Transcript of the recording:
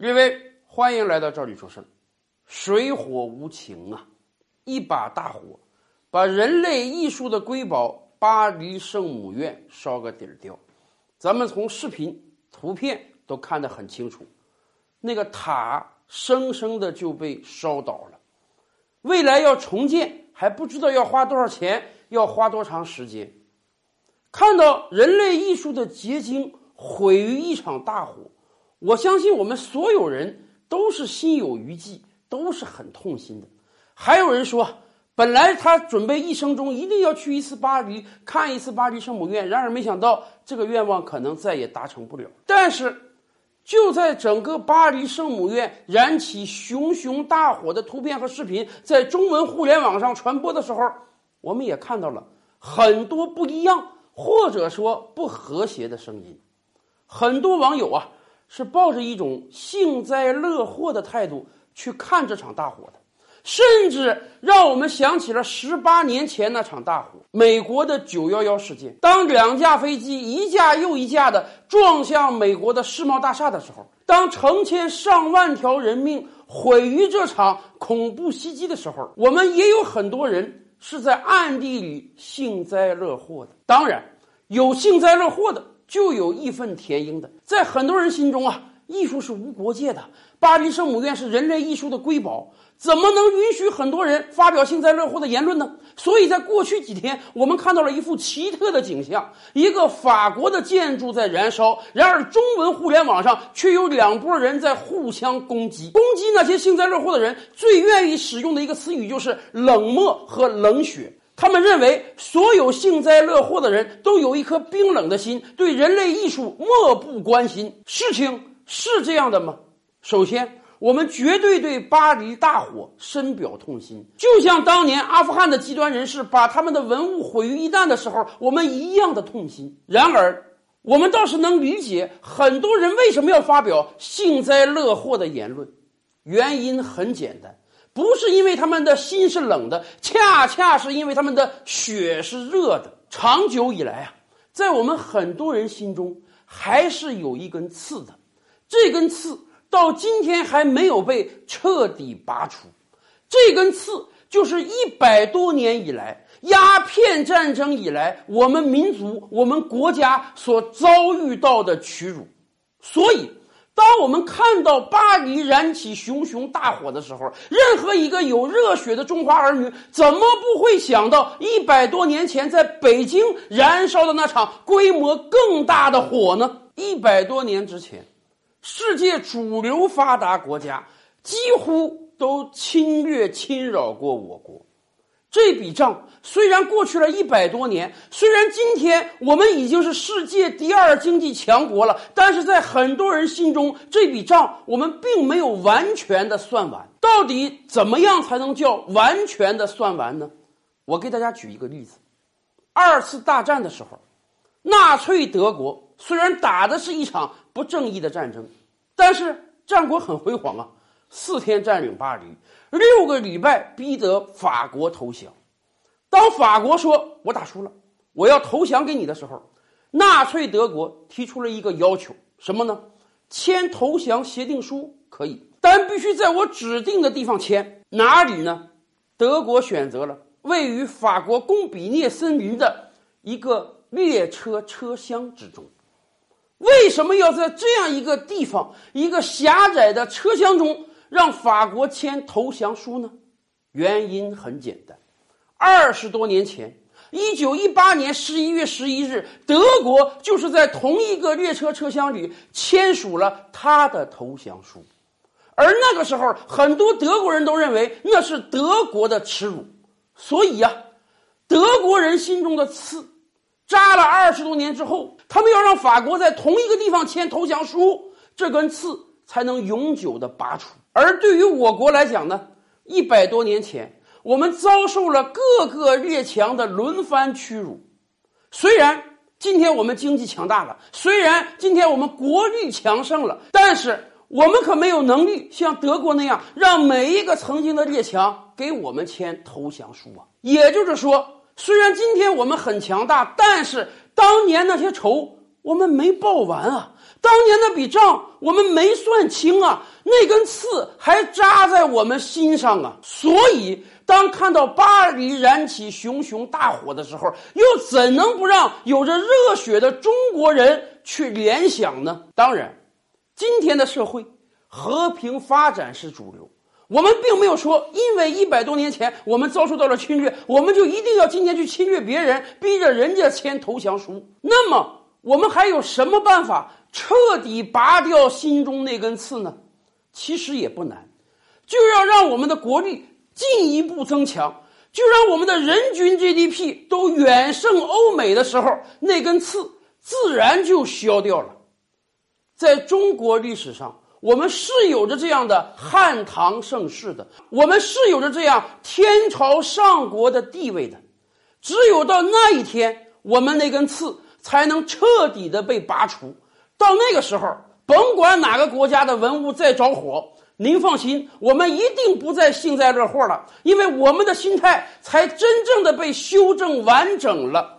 各位，欢迎来到这里说事。水火无情啊，一把大火把人类艺术的瑰宝巴黎圣母院烧个底儿掉。咱们从视频、图片都看得很清楚，那个塔生生的就被烧倒了。未来要重建，还不知道要花多少钱，要花多长时间。看到人类艺术的结晶毁于一场大火。我相信我们所有人都是心有余悸，都是很痛心的。还有人说，本来他准备一生中一定要去一次巴黎，看一次巴黎圣母院，然而没想到这个愿望可能再也达成不了。但是，就在整个巴黎圣母院燃起熊熊大火的图片和视频在中文互联网上传播的时候，我们也看到了很多不一样或者说不和谐的声音。很多网友啊。是抱着一种幸灾乐祸的态度去看这场大火的，甚至让我们想起了十八年前那场大火——美国的九幺幺事件。当两架飞机一架又一架的撞向美国的世贸大厦的时候，当成千上万条人命毁于这场恐怖袭击的时候，我们也有很多人是在暗地里幸灾乐祸的。当然，有幸灾乐祸的。就有义愤填膺的，在很多人心中啊，艺术是无国界的。巴黎圣母院是人类艺术的瑰宝，怎么能允许很多人发表幸灾乐祸的言论呢？所以在过去几天，我们看到了一幅奇特的景象：一个法国的建筑在燃烧，然而中文互联网上却有两拨人在互相攻击，攻击那些幸灾乐祸的人。最愿意使用的一个词语就是冷漠和冷血。他们认为，所有幸灾乐祸的人都有一颗冰冷的心，对人类艺术漠不关心。事情是这样的吗？首先，我们绝对对巴黎大火深表痛心，就像当年阿富汗的极端人士把他们的文物毁于一旦的时候，我们一样的痛心。然而，我们倒是能理解很多人为什么要发表幸灾乐祸的言论，原因很简单。不是因为他们的心是冷的，恰恰是因为他们的血是热的。长久以来啊，在我们很多人心中还是有一根刺的，这根刺到今天还没有被彻底拔除。这根刺就是一百多年以来鸦片战争以来我们民族、我们国家所遭遇到的屈辱。所以。我们看到巴黎燃起熊熊大火的时候，任何一个有热血的中华儿女，怎么不会想到一百多年前在北京燃烧的那场规模更大的火呢？一百多年之前，世界主流发达国家几乎都侵略侵扰过我国。这笔账虽然过去了一百多年，虽然今天我们已经是世界第二经济强国了，但是在很多人心中，这笔账我们并没有完全的算完。到底怎么样才能叫完全的算完呢？我给大家举一个例子：二次大战的时候，纳粹德国虽然打的是一场不正义的战争，但是战果很辉煌啊，四天占领巴黎。六个礼拜逼得法国投降。当法国说“我打输了，我要投降给你”的时候，纳粹德国提出了一个要求，什么呢？签投降协定书可以，但必须在我指定的地方签。哪里呢？德国选择了位于法国贡比涅森林的一个列车车厢之中。为什么要在这样一个地方，一个狭窄的车厢中？让法国签投降书呢？原因很简单，二十多年前，一九一八年十一月十一日，德国就是在同一个列车车厢里签署了他的投降书，而那个时候，很多德国人都认为那是德国的耻辱，所以呀，德国人心中的刺扎了二十多年之后，他们要让法国在同一个地方签投降书，这根刺才能永久的拔除。而对于我国来讲呢，一百多年前，我们遭受了各个列强的轮番屈辱。虽然今天我们经济强大了，虽然今天我们国力强盛了，但是我们可没有能力像德国那样，让每一个曾经的列强给我们签投降书啊。也就是说，虽然今天我们很强大，但是当年那些仇，我们没报完啊！当年那笔账我们没算清啊！那根刺还扎在我们心上啊！所以，当看到巴黎燃起熊熊大火的时候，又怎能不让有着热血的中国人去联想呢？当然，今天的社会和平发展是主流。我们并没有说，因为一百多年前我们遭受到了侵略，我们就一定要今天去侵略别人，逼着人家签投降书。那么，我们还有什么办法彻底拔掉心中那根刺呢？其实也不难，就要让我们的国力进一步增强，就让我们的人均 GDP 都远胜欧美的时候，那根刺自然就消掉了。在中国历史上。我们是有着这样的汉唐盛世的，我们是有着这样天朝上国的地位的，只有到那一天，我们那根刺才能彻底的被拔除。到那个时候，甭管哪个国家的文物再着火，您放心，我们一定不再幸灾乐祸了，因为我们的心态才真正的被修正完整了。